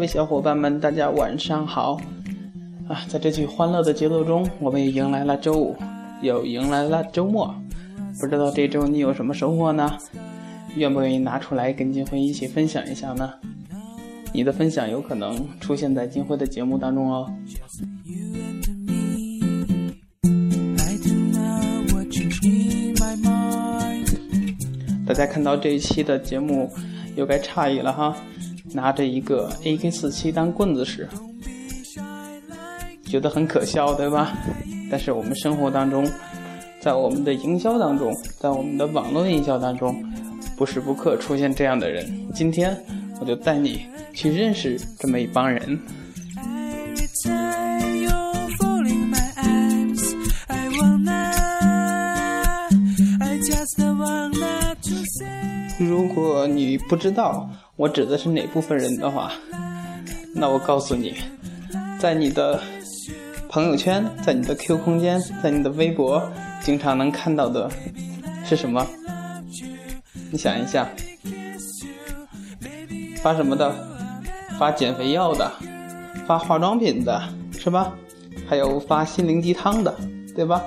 各位小伙伴们，大家晚上好！啊，在这句欢乐的节奏中，我们也迎来了周五，又迎来了周末。不知道这周你有什么收获呢？愿不愿意拿出来跟金辉一起分享一下呢？你的分享有可能出现在金辉的节目当中哦。大家看到这一期的节目，又该诧异了哈！拿着一个 AK 四七当棍子使，觉得很可笑，对吧？但是我们生活当中，在我们的营销当中，在我们的网络营销当中，不时不刻出现这样的人。今天我就带你去认识这么一帮人。如果你不知道我指的是哪部分人的话，那我告诉你，在你的朋友圈、在你的 Q 空间、在你的微博，经常能看到的是什么？你想一下，发什么的？发减肥药的，发化妆品的，是吧？还有发心灵鸡汤的，对吧？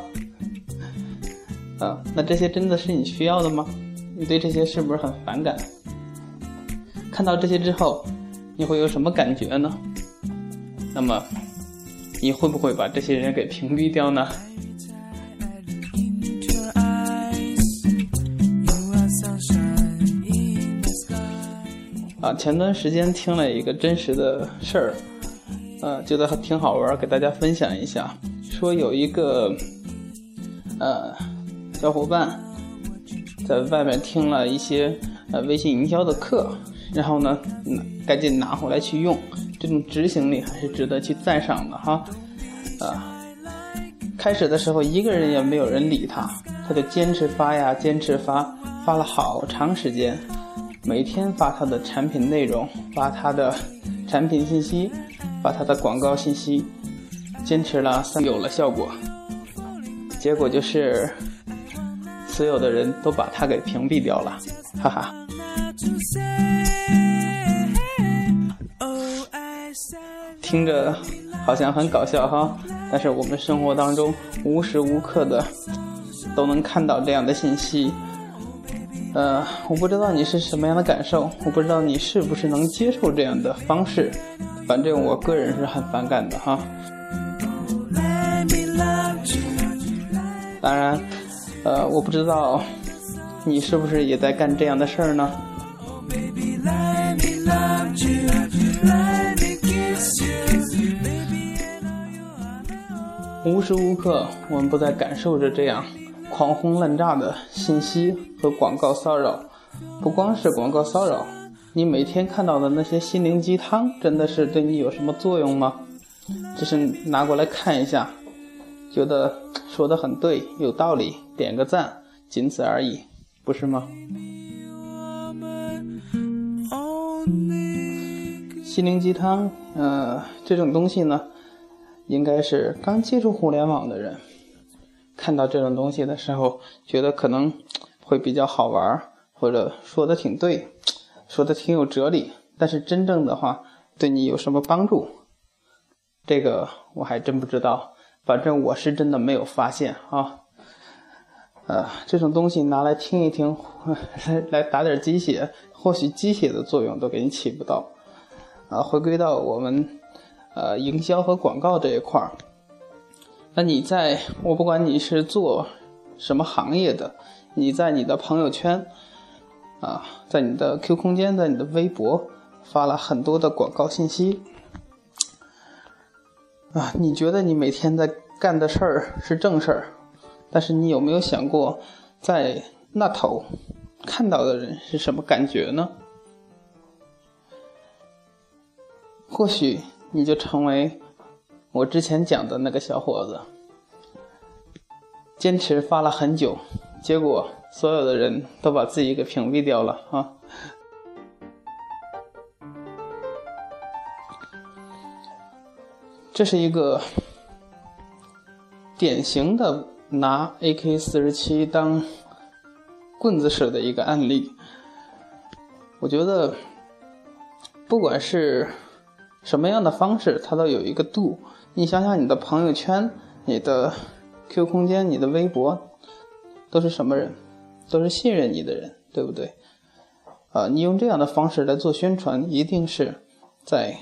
啊，那这些真的是你需要的吗？你对这些是不是很反感？看到这些之后，你会有什么感觉呢？那么，你会不会把这些人给屏蔽掉呢？啊，前段时间听了一个真实的事儿，呃，觉得还挺好玩，给大家分享一下。说有一个，呃，小伙伴。在外面听了一些呃微信营销的课，然后呢，赶紧拿回来去用，这种执行力还是值得去赞赏的哈。啊，开始的时候一个人也没有人理他，他就坚持发呀，坚持发，发了好长时间，每天发他的产品内容，发他的产品信息，发他的广告信息，坚持了三有了效果，结果就是。所有的人都把他给屏蔽掉了，哈哈。听着好像很搞笑哈，但是我们生活当中无时无刻的都能看到这样的信息。呃，我不知道你是什么样的感受，我不知道你是不是能接受这样的方式，反正我个人是很反感的哈。当然。呃，我不知道你是不是也在干这样的事儿呢？无时无刻，我们不在感受着这样狂轰滥炸的信息和广告骚扰。不光是广告骚扰，你每天看到的那些心灵鸡汤，真的是对你有什么作用吗？只是拿过来看一下。觉得说的很对，有道理，点个赞，仅此而已，不是吗？心灵鸡汤，呃，这种东西呢，应该是刚接触互联网的人，看到这种东西的时候，觉得可能会比较好玩，或者说的挺对，说的挺有哲理，但是真正的话，对你有什么帮助？这个我还真不知道。反正我是真的没有发现啊，呃，这种东西拿来听一听，来来打点鸡血，或许鸡血的作用都给你起不到。啊，回归到我们呃营销和广告这一块儿，那你在我不管你是做什么行业的，你在你的朋友圈啊，在你的 Q 空间，在你的微博发了很多的广告信息。啊，你觉得你每天在干的事儿是正事儿，但是你有没有想过，在那头看到的人是什么感觉呢？或许你就成为我之前讲的那个小伙子，坚持发了很久，结果所有的人都把自己给屏蔽掉了啊。这是一个典型的拿 AK 四十七当棍子使的一个案例。我觉得，不管是什么样的方式它都有一个度。你想想，你的朋友圈、你的 QQ 空间、你的微博，都是什么人？都是信任你的人，对不对？啊，你用这样的方式来做宣传，一定是在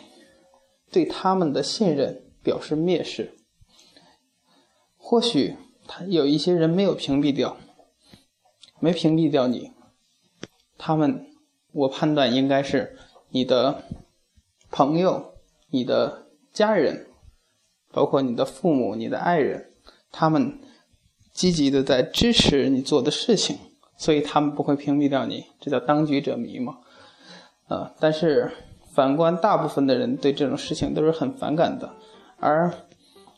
对他们的信任表示蔑视。或许他有一些人没有屏蔽掉，没屏蔽掉你，他们，我判断应该是你的朋友、你的家人，包括你的父母、你的爱人，他们积极的在支持你做的事情。所以他们不会屏蔽掉你，这叫当局者迷嘛，啊！但是反观大部分的人对这种事情都是很反感的，而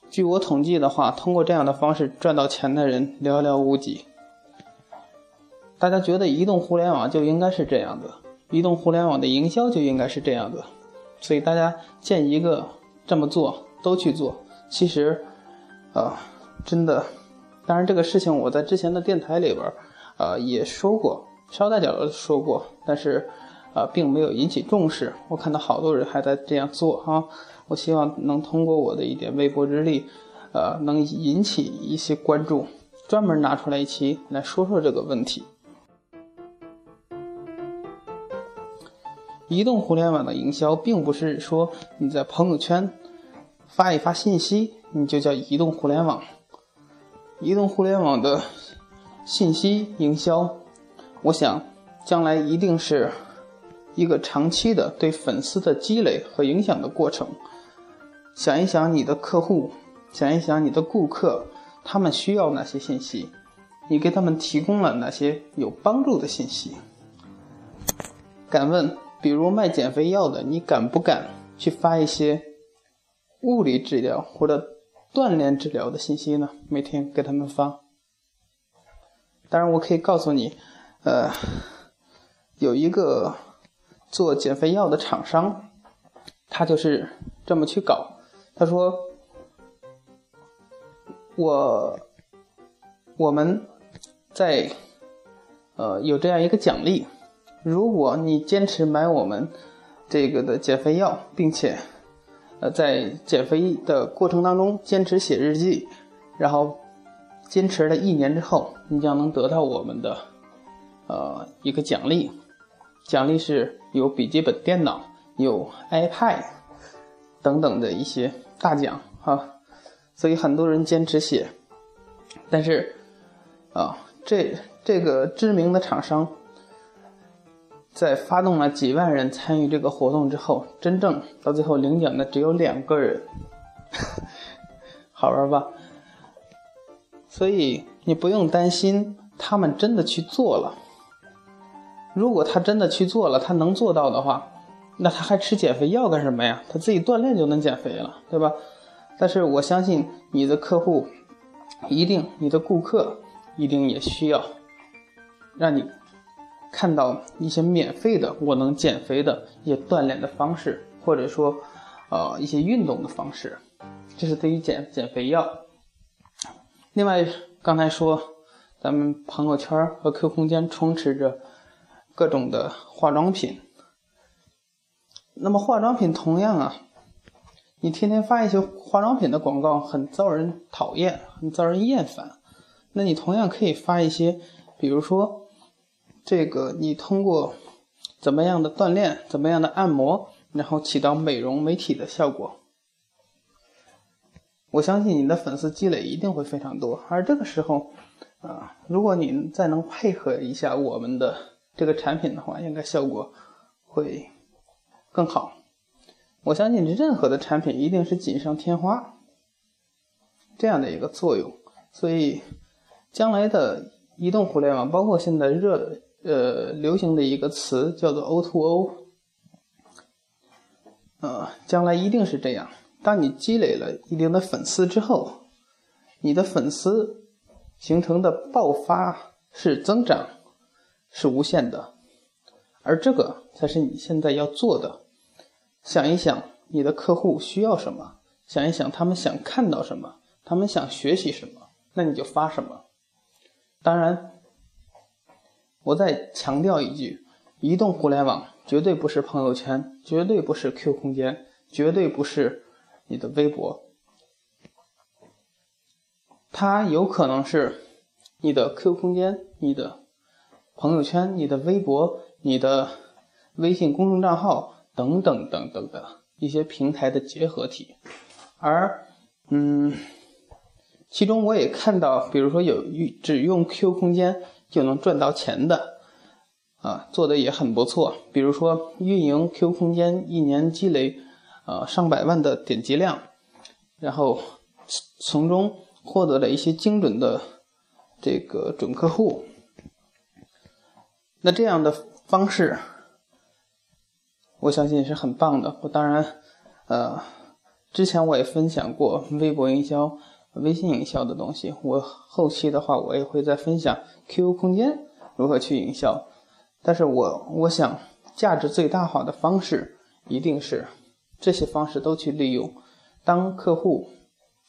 据我统计的话，通过这样的方式赚到钱的人寥寥无几。大家觉得移动互联网就应该是这样的，移动互联网的营销就应该是这样的，所以大家见一个这么做都去做。其实，啊，真的，当然这个事情我在之前的电台里边。呃，也说过，捎带脚的说过，但是，呃，并没有引起重视。我看到好多人还在这样做哈，我希望能通过我的一点微薄之力，呃，能引起一些关注，专门拿出来一期来说说这个问题。移动互联网的营销，并不是说你在朋友圈发一发信息，你就叫移动互联网。移动互联网的。信息营销，我想将来一定是一个长期的对粉丝的积累和影响的过程。想一想你的客户，想一想你的顾客，他们需要哪些信息，你给他们提供了哪些有帮助的信息？敢问，比如卖减肥药的，你敢不敢去发一些物理治疗或者锻炼治疗的信息呢？每天给他们发。当然，我可以告诉你，呃，有一个做减肥药的厂商，他就是这么去搞。他说：“我我们在呃有这样一个奖励，如果你坚持买我们这个的减肥药，并且呃在减肥的过程当中坚持写日记，然后。”坚持了一年之后，你将能得到我们的，呃，一个奖励。奖励是有笔记本电脑、有 iPad 等等的一些大奖哈。所以很多人坚持写，但是，啊，这这个知名的厂商，在发动了几万人参与这个活动之后，真正到最后领奖的只有两个人，好玩吧？所以你不用担心他们真的去做了。如果他真的去做了，他能做到的话，那他还吃减肥药干什么呀？他自己锻炼就能减肥了，对吧？但是我相信你的客户，一定你的顾客一定也需要让你看到一些免费的我能减肥的一些锻炼的方式，或者说，呃，一些运动的方式。这是对于减减肥药。另外，刚才说，咱们朋友圈和 Q 空间充斥着各种的化妆品。那么化妆品同样啊，你天天发一些化妆品的广告，很遭人讨厌，很遭人厌烦。那你同样可以发一些，比如说，这个你通过怎么样的锻炼，怎么样的按摩，然后起到美容美体的效果。我相信你的粉丝积累一定会非常多，而这个时候，啊，如果你再能配合一下我们的这个产品的话，应该效果会更好。我相信任何的产品一定是锦上添花这样的一个作用，所以将来的移动互联网，包括现在热的呃流行的一个词叫做 O2O，呃，将来一定是这样。当你积累了一定的粉丝之后，你的粉丝形成的爆发式增长是无限的，而这个才是你现在要做的。想一想你的客户需要什么，想一想他们想看到什么，他们想学习什么，那你就发什么。当然，我再强调一句：移动互联网绝对不是朋友圈，绝对不是 Q 空间。绝对不是你的微博，它有可能是你的 Q 空间、你的朋友圈、你的微博、你的微信公众账号等等等等的一些平台的结合体，而嗯，其中我也看到，比如说有只用 Q 空间就能赚到钱的。啊，做的也很不错。比如说，运营 Q 空间一年积累，呃，上百万的点击量，然后从中获得了一些精准的这个准客户。那这样的方式，我相信是很棒的。我当然，呃，之前我也分享过微博营销、微信营销的东西。我后期的话，我也会再分享 QQ 空间如何去营销。但是我我想，价值最大化的方式一定是这些方式都去利用。当客户、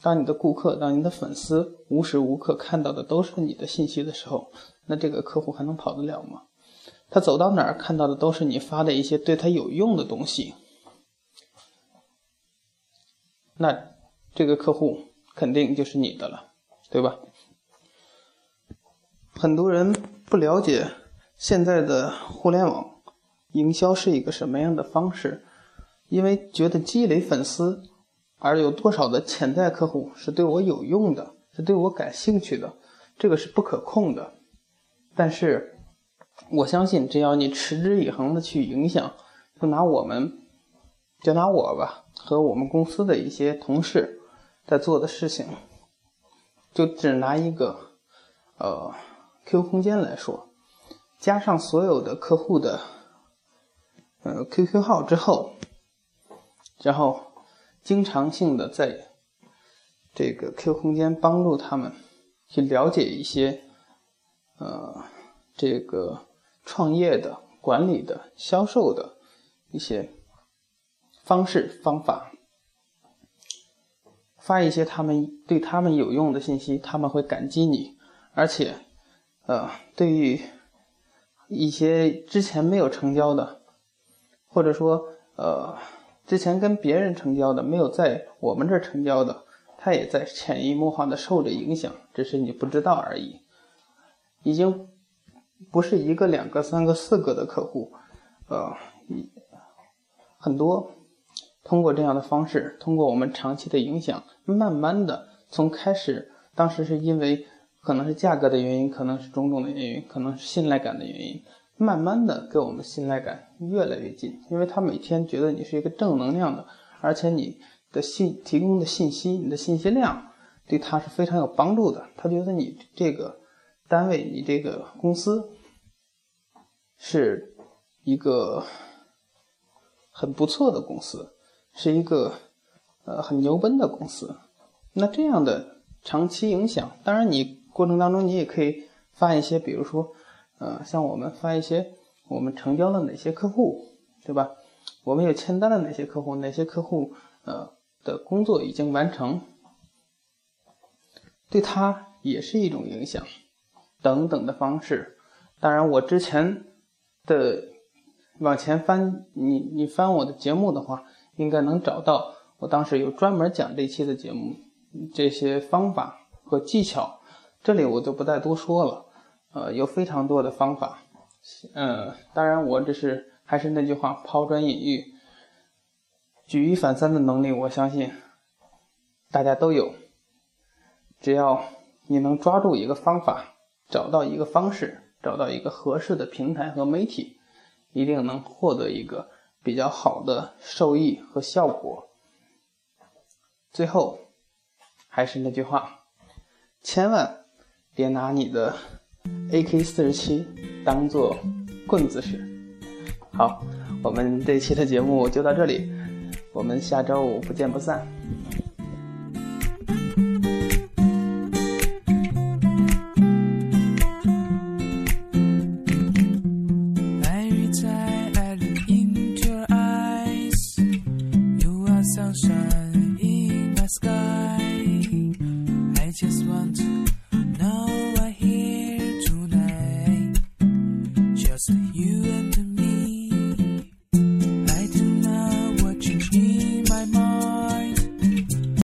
当你的顾客、当你的粉丝无时无刻看到的都是你的信息的时候，那这个客户还能跑得了吗？他走到哪儿看到的都是你发的一些对他有用的东西，那这个客户肯定就是你的了，对吧？很多人不了解。现在的互联网营销是一个什么样的方式？因为觉得积累粉丝，而有多少的潜在客户是对我有用的，是对我感兴趣的，这个是不可控的。但是我相信，只要你持之以恒的去影响，就拿我们，就拿我吧，和我们公司的一些同事在做的事情，就只拿一个呃 QQ 空间来说。加上所有的客户的呃 QQ 号之后，然后经常性的在这个 QQ 空间帮助他们去了解一些呃这个创业的、管理的、销售的一些方式方法，发一些他们对他们有用的信息，他们会感激你，而且呃对于。一些之前没有成交的，或者说呃之前跟别人成交的，没有在我们这儿成交的，他也在潜移默化的受着影响，只是你不知道而已。已经不是一个、两个、三个、四个的客户，呃，很多通过这样的方式，通过我们长期的影响，慢慢的从开始，当时是因为。可能是价格的原因，可能是种种的原因，可能是信赖感的原因，慢慢的跟我们信赖感越来越近，因为他每天觉得你是一个正能量的，而且你的信提供的信息，你的信息量对他是非常有帮助的，他觉得你这个单位，你这个公司是一个很不错的公司，是一个呃很牛奔的公司，那这样的长期影响，当然你。过程当中，你也可以发一些，比如说，呃，像我们发一些我们成交了哪些客户，对吧？我们有签单的哪些客户，哪些客户呃的工作已经完成，对他也是一种影响，等等的方式。当然，我之前的往前翻，你你翻我的节目的话，应该能找到我当时有专门讲这期的节目，这些方法和技巧。这里我就不再多说了，呃，有非常多的方法，呃，当然我只是还是那句话，抛砖引玉，举一反三的能力，我相信大家都有。只要你能抓住一个方法，找到一个方式，找到一个合适的平台和媒体，一定能获得一个比较好的收益和效果。最后，还是那句话，千万。别拿你的 AK 四十七当做棍子使。好，我们这期的节目就到这里，我们下周五不见不散。